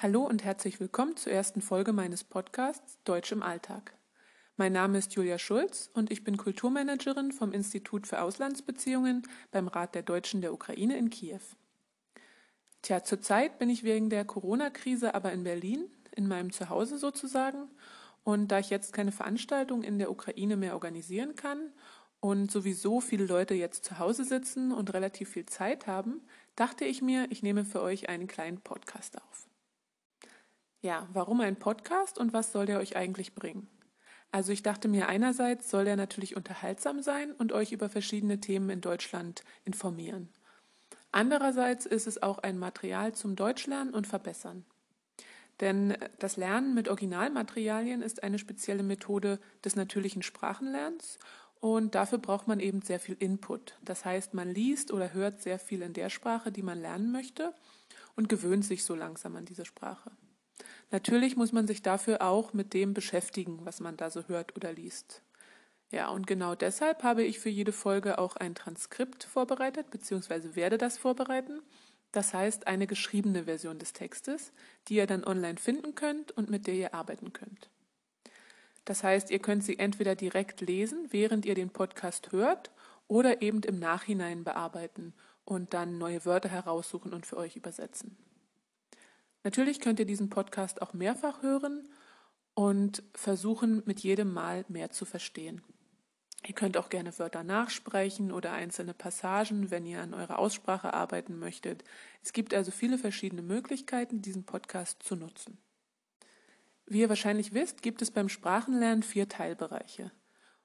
Hallo und herzlich willkommen zur ersten Folge meines Podcasts Deutsch im Alltag. Mein Name ist Julia Schulz und ich bin Kulturmanagerin vom Institut für Auslandsbeziehungen beim Rat der Deutschen der Ukraine in Kiew. Tja, zurzeit bin ich wegen der Corona-Krise aber in Berlin, in meinem Zuhause sozusagen. Und da ich jetzt keine Veranstaltung in der Ukraine mehr organisieren kann und sowieso viele Leute jetzt zu Hause sitzen und relativ viel Zeit haben, dachte ich mir, ich nehme für euch einen kleinen Podcast auf. Ja, warum ein Podcast und was soll der euch eigentlich bringen? Also ich dachte mir, einerseits soll er natürlich unterhaltsam sein und euch über verschiedene Themen in Deutschland informieren. Andererseits ist es auch ein Material zum Deutschlernen und Verbessern. Denn das Lernen mit Originalmaterialien ist eine spezielle Methode des natürlichen Sprachenlernens und dafür braucht man eben sehr viel Input. Das heißt, man liest oder hört sehr viel in der Sprache, die man lernen möchte und gewöhnt sich so langsam an diese Sprache. Natürlich muss man sich dafür auch mit dem beschäftigen, was man da so hört oder liest. Ja, und genau deshalb habe ich für jede Folge auch ein Transkript vorbereitet, beziehungsweise werde das vorbereiten. Das heißt, eine geschriebene Version des Textes, die ihr dann online finden könnt und mit der ihr arbeiten könnt. Das heißt, ihr könnt sie entweder direkt lesen, während ihr den Podcast hört, oder eben im Nachhinein bearbeiten und dann neue Wörter heraussuchen und für euch übersetzen. Natürlich könnt ihr diesen Podcast auch mehrfach hören und versuchen, mit jedem Mal mehr zu verstehen. Ihr könnt auch gerne Wörter nachsprechen oder einzelne Passagen, wenn ihr an eurer Aussprache arbeiten möchtet. Es gibt also viele verschiedene Möglichkeiten, diesen Podcast zu nutzen. Wie ihr wahrscheinlich wisst, gibt es beim Sprachenlernen vier Teilbereiche.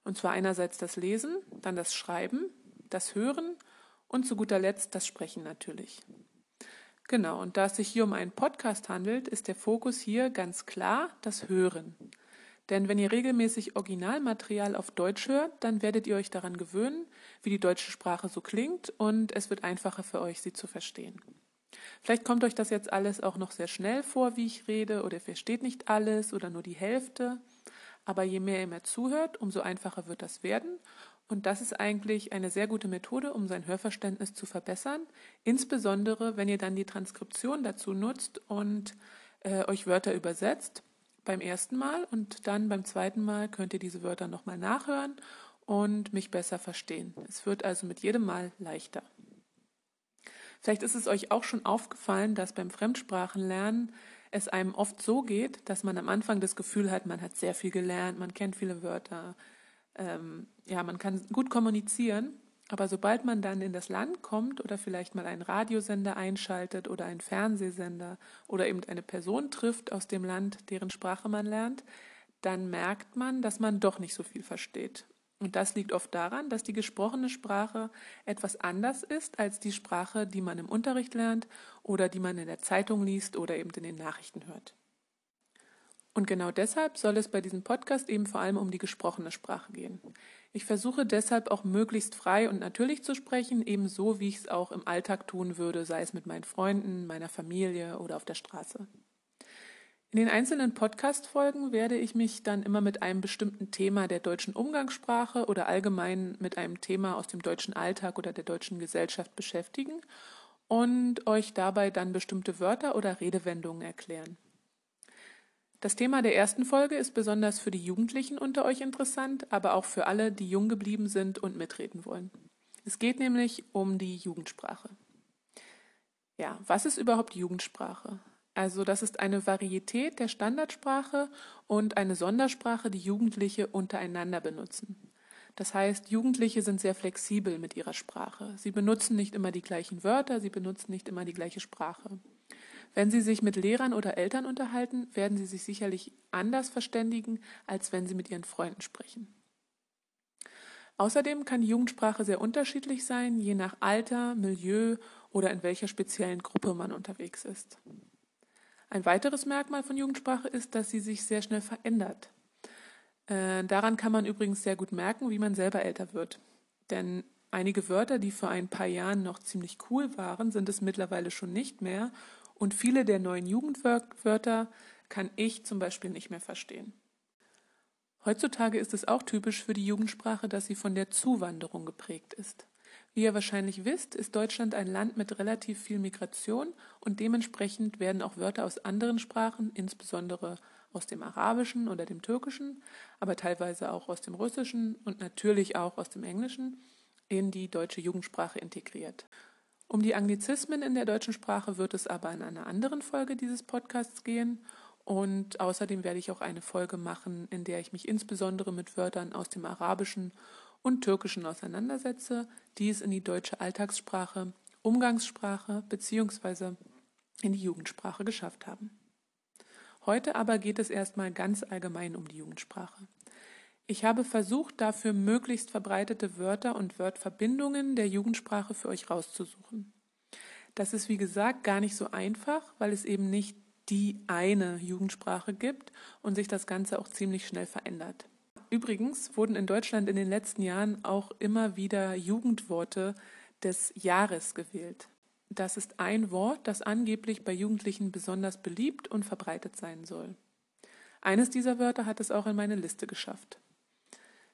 Und zwar einerseits das Lesen, dann das Schreiben, das Hören und zu guter Letzt das Sprechen natürlich. Genau, und da es sich hier um einen Podcast handelt, ist der Fokus hier ganz klar das Hören. Denn wenn ihr regelmäßig Originalmaterial auf Deutsch hört, dann werdet ihr euch daran gewöhnen, wie die deutsche Sprache so klingt und es wird einfacher für euch, sie zu verstehen. Vielleicht kommt euch das jetzt alles auch noch sehr schnell vor, wie ich rede, oder ihr versteht nicht alles oder nur die Hälfte. Aber je mehr ihr mehr zuhört, umso einfacher wird das werden und das ist eigentlich eine sehr gute Methode, um sein Hörverständnis zu verbessern, insbesondere wenn ihr dann die Transkription dazu nutzt und äh, euch Wörter übersetzt beim ersten Mal und dann beim zweiten Mal könnt ihr diese Wörter nochmal nachhören und mich besser verstehen. Es wird also mit jedem Mal leichter. Vielleicht ist es euch auch schon aufgefallen, dass beim Fremdsprachenlernen es einem oft so geht, dass man am Anfang das Gefühl hat, man hat sehr viel gelernt, man kennt viele Wörter, ähm, ja, man kann gut kommunizieren, aber sobald man dann in das Land kommt oder vielleicht mal einen Radiosender einschaltet oder einen Fernsehsender oder eben eine Person trifft aus dem Land, deren Sprache man lernt, dann merkt man, dass man doch nicht so viel versteht. Und das liegt oft daran, dass die gesprochene Sprache etwas anders ist als die Sprache, die man im Unterricht lernt oder die man in der Zeitung liest oder eben in den Nachrichten hört. Und genau deshalb soll es bei diesem Podcast eben vor allem um die gesprochene Sprache gehen. Ich versuche deshalb auch möglichst frei und natürlich zu sprechen, ebenso wie ich es auch im Alltag tun würde, sei es mit meinen Freunden, meiner Familie oder auf der Straße. In den einzelnen Podcast-Folgen werde ich mich dann immer mit einem bestimmten Thema der deutschen Umgangssprache oder allgemein mit einem Thema aus dem deutschen Alltag oder der deutschen Gesellschaft beschäftigen und euch dabei dann bestimmte Wörter oder Redewendungen erklären. Das Thema der ersten Folge ist besonders für die Jugendlichen unter euch interessant, aber auch für alle, die jung geblieben sind und mitreden wollen. Es geht nämlich um die Jugendsprache. Ja, was ist überhaupt Jugendsprache? Also das ist eine Varietät der Standardsprache und eine Sondersprache, die Jugendliche untereinander benutzen. Das heißt, Jugendliche sind sehr flexibel mit ihrer Sprache. Sie benutzen nicht immer die gleichen Wörter, sie benutzen nicht immer die gleiche Sprache. Wenn Sie sich mit Lehrern oder Eltern unterhalten, werden Sie sich sicherlich anders verständigen, als wenn Sie mit Ihren Freunden sprechen. Außerdem kann die Jugendsprache sehr unterschiedlich sein, je nach Alter, Milieu oder in welcher speziellen Gruppe man unterwegs ist. Ein weiteres Merkmal von Jugendsprache ist, dass sie sich sehr schnell verändert. Äh, daran kann man übrigens sehr gut merken, wie man selber älter wird. Denn einige Wörter, die vor ein paar Jahren noch ziemlich cool waren, sind es mittlerweile schon nicht mehr und viele der neuen Jugendwörter kann ich zum Beispiel nicht mehr verstehen. Heutzutage ist es auch typisch für die Jugendsprache, dass sie von der Zuwanderung geprägt ist. Wie ihr wahrscheinlich wisst, ist Deutschland ein Land mit relativ viel Migration und dementsprechend werden auch Wörter aus anderen Sprachen, insbesondere aus dem Arabischen oder dem Türkischen, aber teilweise auch aus dem Russischen und natürlich auch aus dem Englischen, in die deutsche Jugendsprache integriert. Um die Anglizismen in der deutschen Sprache wird es aber in einer anderen Folge dieses Podcasts gehen und außerdem werde ich auch eine Folge machen, in der ich mich insbesondere mit Wörtern aus dem Arabischen und Türkischen auseinandersetze, die es in die deutsche Alltagssprache, Umgangssprache bzw. in die Jugendsprache geschafft haben. Heute aber geht es erstmal ganz allgemein um die Jugendsprache. Ich habe versucht, dafür möglichst verbreitete Wörter und Wörtverbindungen der Jugendsprache für euch rauszusuchen. Das ist wie gesagt gar nicht so einfach, weil es eben nicht die eine Jugendsprache gibt und sich das Ganze auch ziemlich schnell verändert. Übrigens wurden in Deutschland in den letzten Jahren auch immer wieder Jugendworte des Jahres gewählt. Das ist ein Wort, das angeblich bei Jugendlichen besonders beliebt und verbreitet sein soll. Eines dieser Wörter hat es auch in meine Liste geschafft.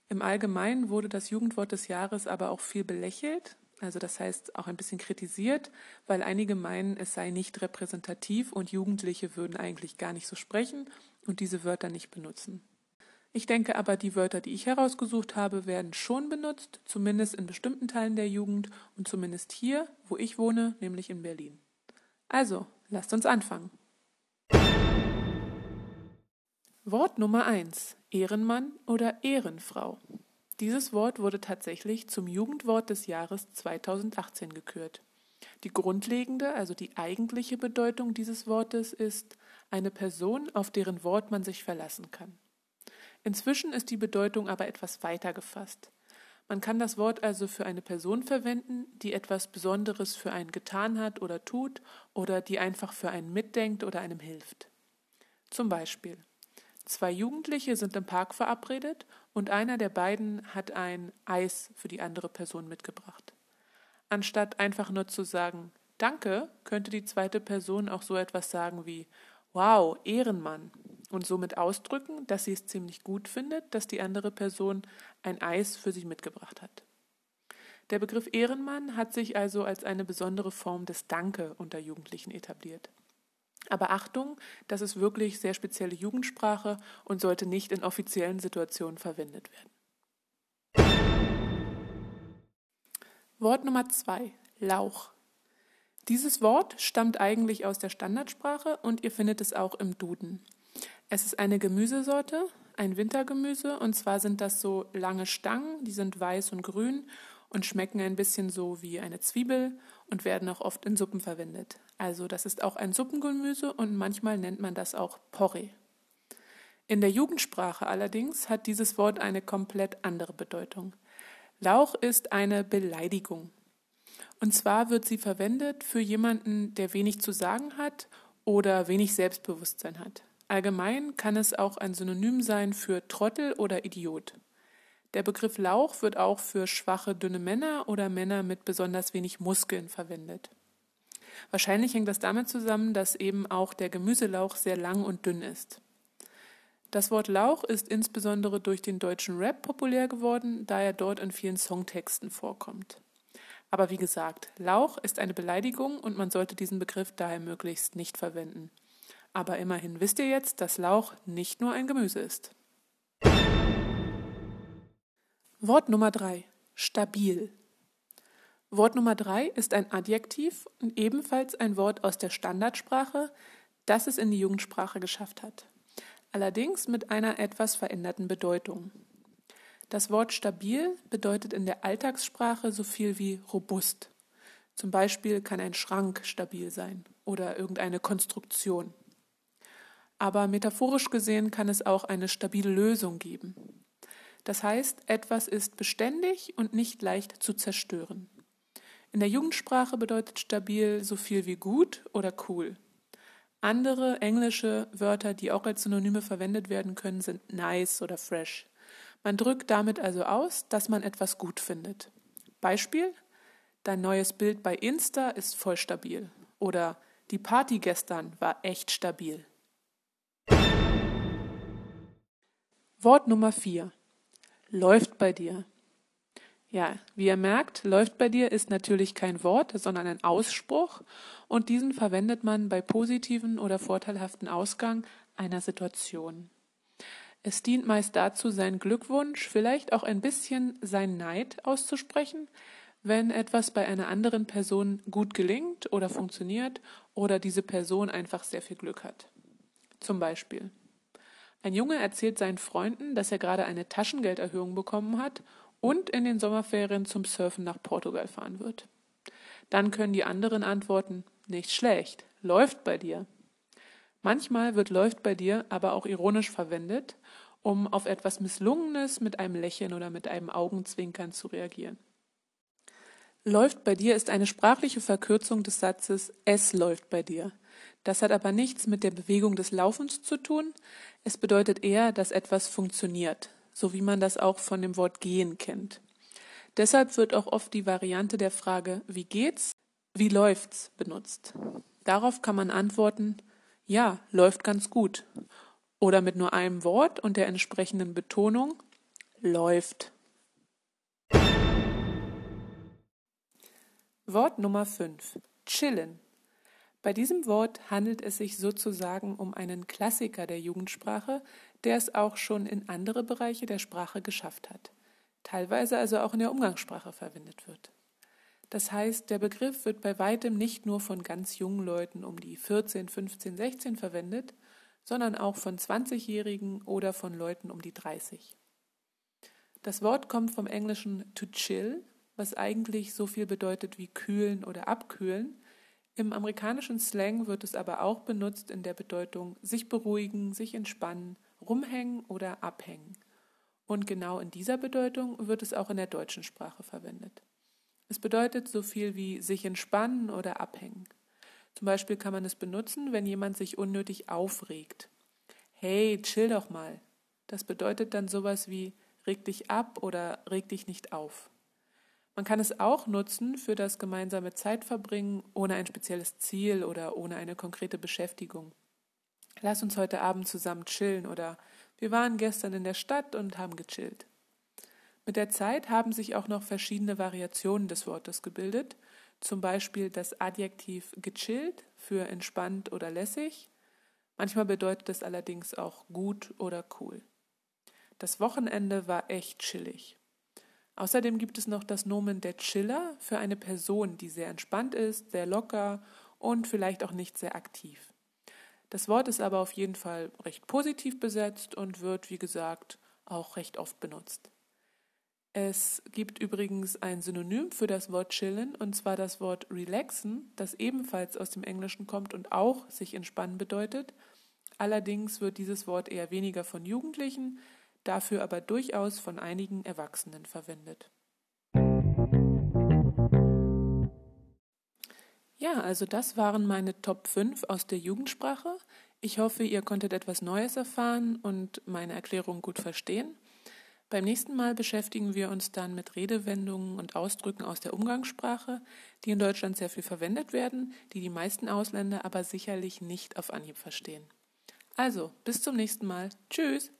Im Allgemeinen wurde das Jugendwort des Jahres aber auch viel belächelt, also das heißt auch ein bisschen kritisiert, weil einige meinen, es sei nicht repräsentativ und Jugendliche würden eigentlich gar nicht so sprechen und diese Wörter nicht benutzen. Ich denke aber, die Wörter, die ich herausgesucht habe, werden schon benutzt, zumindest in bestimmten Teilen der Jugend und zumindest hier, wo ich wohne, nämlich in Berlin. Also, lasst uns anfangen. Wort Nummer 1. Ehrenmann oder Ehrenfrau. Dieses Wort wurde tatsächlich zum Jugendwort des Jahres 2018 gekürt. Die grundlegende, also die eigentliche Bedeutung dieses Wortes ist eine Person, auf deren Wort man sich verlassen kann. Inzwischen ist die Bedeutung aber etwas weiter gefasst. Man kann das Wort also für eine Person verwenden, die etwas Besonderes für einen getan hat oder tut oder die einfach für einen mitdenkt oder einem hilft. Zum Beispiel Zwei Jugendliche sind im Park verabredet und einer der beiden hat ein Eis für die andere Person mitgebracht. Anstatt einfach nur zu sagen Danke, könnte die zweite Person auch so etwas sagen wie Wow, Ehrenmann und somit ausdrücken, dass sie es ziemlich gut findet, dass die andere Person ein Eis für sich mitgebracht hat. Der Begriff Ehrenmann hat sich also als eine besondere Form des Danke unter Jugendlichen etabliert. Aber Achtung, das ist wirklich sehr spezielle Jugendsprache und sollte nicht in offiziellen Situationen verwendet werden. Wort Nummer zwei: Lauch. Dieses Wort stammt eigentlich aus der Standardsprache und ihr findet es auch im Duden. Es ist eine Gemüsesorte, ein Wintergemüse, und zwar sind das so lange Stangen, die sind weiß und grün und schmecken ein bisschen so wie eine Zwiebel und werden auch oft in Suppen verwendet. Also das ist auch ein Suppengemüse und manchmal nennt man das auch Porree. In der Jugendsprache allerdings hat dieses Wort eine komplett andere Bedeutung. Lauch ist eine Beleidigung. Und zwar wird sie verwendet für jemanden, der wenig zu sagen hat oder wenig Selbstbewusstsein hat. Allgemein kann es auch ein Synonym sein für Trottel oder Idiot. Der Begriff Lauch wird auch für schwache, dünne Männer oder Männer mit besonders wenig Muskeln verwendet. Wahrscheinlich hängt das damit zusammen, dass eben auch der Gemüselauch sehr lang und dünn ist. Das Wort Lauch ist insbesondere durch den deutschen Rap populär geworden, da er dort in vielen Songtexten vorkommt. Aber wie gesagt, Lauch ist eine Beleidigung und man sollte diesen Begriff daher möglichst nicht verwenden. Aber immerhin wisst ihr jetzt, dass Lauch nicht nur ein Gemüse ist. Wort Nummer drei: Stabil. Wort Nummer drei ist ein Adjektiv und ebenfalls ein Wort aus der Standardsprache, das es in die Jugendsprache geschafft hat. Allerdings mit einer etwas veränderten Bedeutung. Das Wort stabil bedeutet in der Alltagssprache so viel wie robust. Zum Beispiel kann ein Schrank stabil sein oder irgendeine Konstruktion. Aber metaphorisch gesehen kann es auch eine stabile Lösung geben. Das heißt, etwas ist beständig und nicht leicht zu zerstören. In der Jugendsprache bedeutet stabil so viel wie gut oder cool. Andere englische Wörter, die auch als Synonyme verwendet werden können, sind nice oder fresh. Man drückt damit also aus, dass man etwas gut findet. Beispiel: Dein neues Bild bei Insta ist voll stabil. Oder die Party gestern war echt stabil. Wort Nummer 4. Läuft bei dir. Ja, wie ihr merkt, läuft bei dir ist natürlich kein Wort, sondern ein Ausspruch und diesen verwendet man bei positiven oder vorteilhaften Ausgang einer Situation. Es dient meist dazu, seinen Glückwunsch, vielleicht auch ein bisschen sein Neid auszusprechen, wenn etwas bei einer anderen Person gut gelingt oder funktioniert oder diese Person einfach sehr viel Glück hat. Zum Beispiel. Ein Junge erzählt seinen Freunden, dass er gerade eine Taschengelderhöhung bekommen hat und in den Sommerferien zum Surfen nach Portugal fahren wird. Dann können die anderen antworten, nicht schlecht, läuft bei dir. Manchmal wird läuft bei dir aber auch ironisch verwendet, um auf etwas Misslungenes mit einem Lächeln oder mit einem Augenzwinkern zu reagieren. Läuft bei dir ist eine sprachliche Verkürzung des Satzes es läuft bei dir. Das hat aber nichts mit der Bewegung des Laufens zu tun. Es bedeutet eher, dass etwas funktioniert, so wie man das auch von dem Wort gehen kennt. Deshalb wird auch oft die Variante der Frage wie geht's, wie läuft's benutzt. Darauf kann man antworten ja, läuft ganz gut. Oder mit nur einem Wort und der entsprechenden Betonung läuft. Wort Nummer 5. Chillen. Bei diesem Wort handelt es sich sozusagen um einen Klassiker der Jugendsprache, der es auch schon in andere Bereiche der Sprache geschafft hat, teilweise also auch in der Umgangssprache verwendet wird. Das heißt, der Begriff wird bei weitem nicht nur von ganz jungen Leuten um die 14, 15, 16 verwendet, sondern auch von 20-Jährigen oder von Leuten um die 30. Das Wort kommt vom englischen to chill, was eigentlich so viel bedeutet wie kühlen oder abkühlen. Im amerikanischen Slang wird es aber auch benutzt in der Bedeutung sich beruhigen, sich entspannen, rumhängen oder abhängen. Und genau in dieser Bedeutung wird es auch in der deutschen Sprache verwendet. Es bedeutet so viel wie sich entspannen oder abhängen. Zum Beispiel kann man es benutzen, wenn jemand sich unnötig aufregt. Hey, chill doch mal. Das bedeutet dann sowas wie reg dich ab oder reg dich nicht auf. Man kann es auch nutzen für das gemeinsame Zeitverbringen ohne ein spezielles Ziel oder ohne eine konkrete Beschäftigung. Lass uns heute Abend zusammen chillen oder wir waren gestern in der Stadt und haben gechillt. Mit der Zeit haben sich auch noch verschiedene Variationen des Wortes gebildet, zum Beispiel das Adjektiv gechillt für entspannt oder lässig. Manchmal bedeutet es allerdings auch gut oder cool. Das Wochenende war echt chillig. Außerdem gibt es noch das Nomen der Chiller für eine Person, die sehr entspannt ist, sehr locker und vielleicht auch nicht sehr aktiv. Das Wort ist aber auf jeden Fall recht positiv besetzt und wird, wie gesagt, auch recht oft benutzt. Es gibt übrigens ein Synonym für das Wort chillen, und zwar das Wort relaxen, das ebenfalls aus dem Englischen kommt und auch sich entspannen bedeutet. Allerdings wird dieses Wort eher weniger von Jugendlichen, dafür aber durchaus von einigen Erwachsenen verwendet. Ja, also das waren meine Top 5 aus der Jugendsprache. Ich hoffe, ihr konntet etwas Neues erfahren und meine Erklärung gut verstehen. Beim nächsten Mal beschäftigen wir uns dann mit Redewendungen und Ausdrücken aus der Umgangssprache, die in Deutschland sehr viel verwendet werden, die die meisten Ausländer aber sicherlich nicht auf Anhieb verstehen. Also, bis zum nächsten Mal. Tschüss!